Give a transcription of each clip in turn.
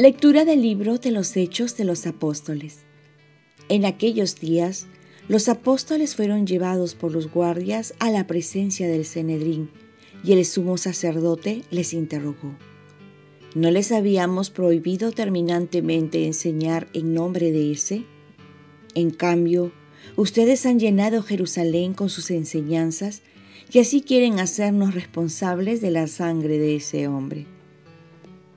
Lectura del libro de los Hechos de los Apóstoles. En aquellos días, los apóstoles fueron llevados por los guardias a la presencia del Cenedrín, y el sumo sacerdote les interrogó. ¿No les habíamos prohibido terminantemente enseñar en nombre de ese? En cambio, ustedes han llenado Jerusalén con sus enseñanzas y así quieren hacernos responsables de la sangre de ese hombre.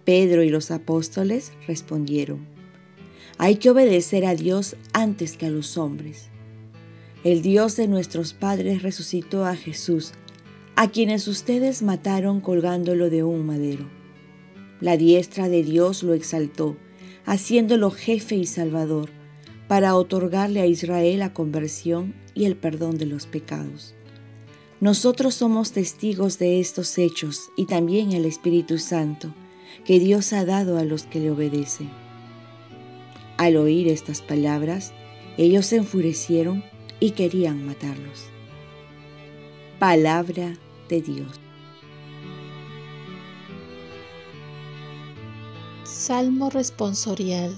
Pedro y los apóstoles respondieron, hay que obedecer a Dios antes que a los hombres. El Dios de nuestros padres resucitó a Jesús, a quienes ustedes mataron colgándolo de un madero. La diestra de Dios lo exaltó, haciéndolo jefe y salvador, para otorgarle a Israel la conversión y el perdón de los pecados. Nosotros somos testigos de estos hechos y también el Espíritu Santo que Dios ha dado a los que le obedecen. Al oír estas palabras, ellos se enfurecieron y querían matarlos. Palabra de Dios. Salmo responsorial.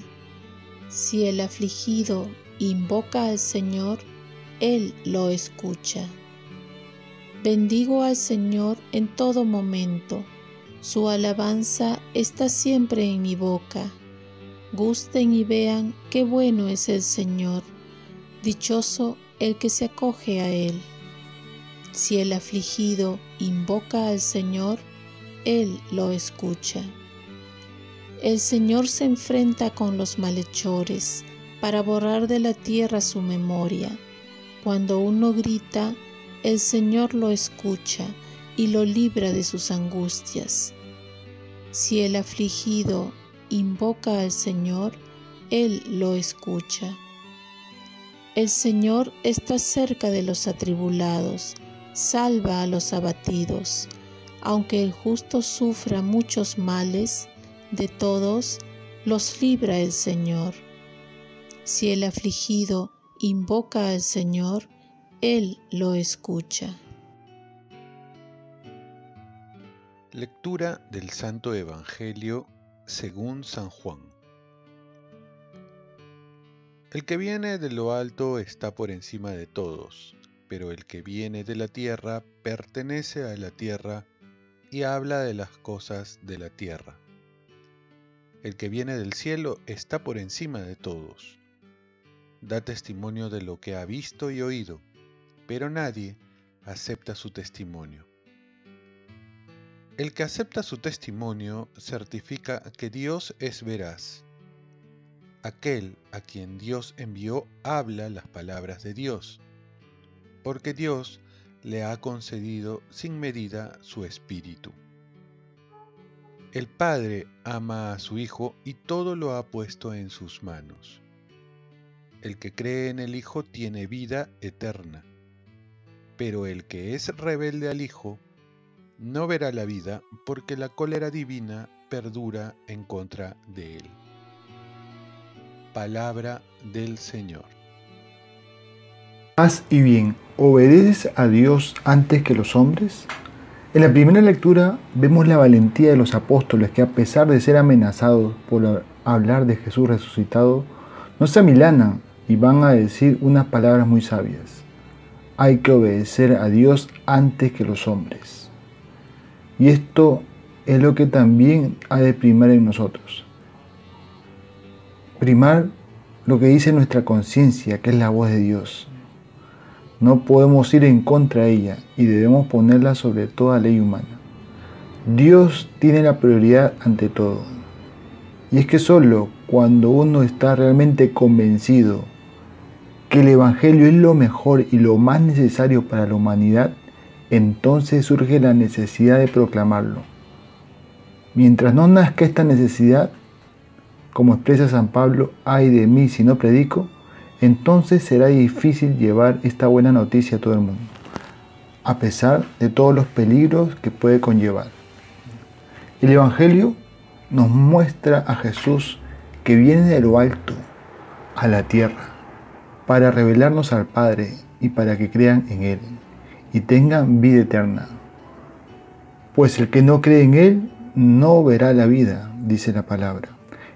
Si el afligido invoca al Señor, Él lo escucha. Bendigo al Señor en todo momento su alabanza está siempre en mi boca. Gusten y vean qué bueno es el Señor. Dichoso el que se acoge a Él. Si el afligido invoca al Señor, Él lo escucha. El Señor se enfrenta con los malhechores para borrar de la tierra su memoria. Cuando uno grita, el Señor lo escucha y lo libra de sus angustias. Si el afligido invoca al Señor, Él lo escucha. El Señor está cerca de los atribulados, salva a los abatidos. Aunque el justo sufra muchos males, de todos los libra el Señor. Si el afligido invoca al Señor, Él lo escucha. Lectura del Santo Evangelio según San Juan. El que viene de lo alto está por encima de todos, pero el que viene de la tierra pertenece a la tierra y habla de las cosas de la tierra. El que viene del cielo está por encima de todos. Da testimonio de lo que ha visto y oído, pero nadie acepta su testimonio. El que acepta su testimonio certifica que Dios es veraz. Aquel a quien Dios envió habla las palabras de Dios, porque Dios le ha concedido sin medida su espíritu. El Padre ama a su Hijo y todo lo ha puesto en sus manos. El que cree en el Hijo tiene vida eterna, pero el que es rebelde al Hijo no verá la vida porque la cólera divina perdura en contra de él. Palabra del Señor. Haz y bien, ¿obedeces a Dios antes que los hombres? En la primera lectura vemos la valentía de los apóstoles que a pesar de ser amenazados por hablar de Jesús resucitado, no se amilanan y van a decir unas palabras muy sabias. Hay que obedecer a Dios antes que los hombres. Y esto es lo que también ha de primar en nosotros. Primar lo que dice nuestra conciencia, que es la voz de Dios. No podemos ir en contra de ella y debemos ponerla sobre toda ley humana. Dios tiene la prioridad ante todo. Y es que solo cuando uno está realmente convencido que el Evangelio es lo mejor y lo más necesario para la humanidad, entonces surge la necesidad de proclamarlo. Mientras no nazca esta necesidad, como expresa San Pablo, ay de mí si no predico, entonces será difícil llevar esta buena noticia a todo el mundo, a pesar de todos los peligros que puede conllevar. El Evangelio nos muestra a Jesús que viene de lo alto a la tierra para revelarnos al Padre y para que crean en Él y tengan vida eterna. Pues el que no cree en Él no verá la vida, dice la palabra.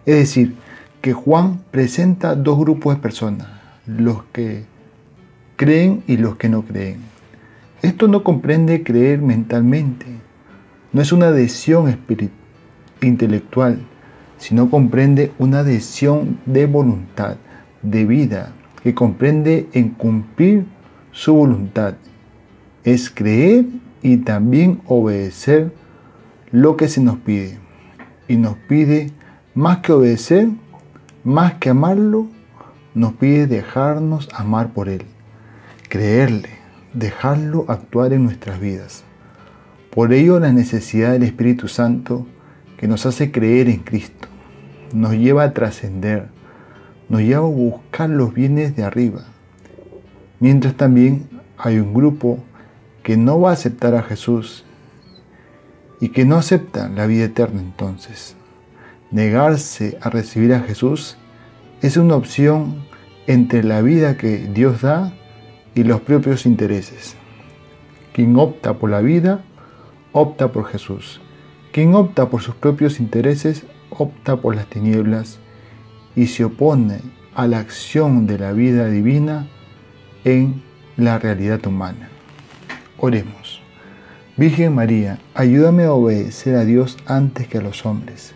Es decir, que Juan presenta dos grupos de personas, los que creen y los que no creen. Esto no comprende creer mentalmente, no es una adhesión intelectual, sino comprende una adhesión de voluntad, de vida, que comprende en cumplir su voluntad. Es creer y también obedecer lo que se nos pide. Y nos pide más que obedecer, más que amarlo, nos pide dejarnos amar por Él, creerle, dejarlo actuar en nuestras vidas. Por ello la necesidad del Espíritu Santo que nos hace creer en Cristo, nos lleva a trascender, nos lleva a buscar los bienes de arriba. Mientras también hay un grupo que no va a aceptar a Jesús y que no acepta la vida eterna entonces. Negarse a recibir a Jesús es una opción entre la vida que Dios da y los propios intereses. Quien opta por la vida, opta por Jesús. Quien opta por sus propios intereses, opta por las tinieblas y se opone a la acción de la vida divina en la realidad humana. Oremos. Virgen María, ayúdame a obedecer a Dios antes que a los hombres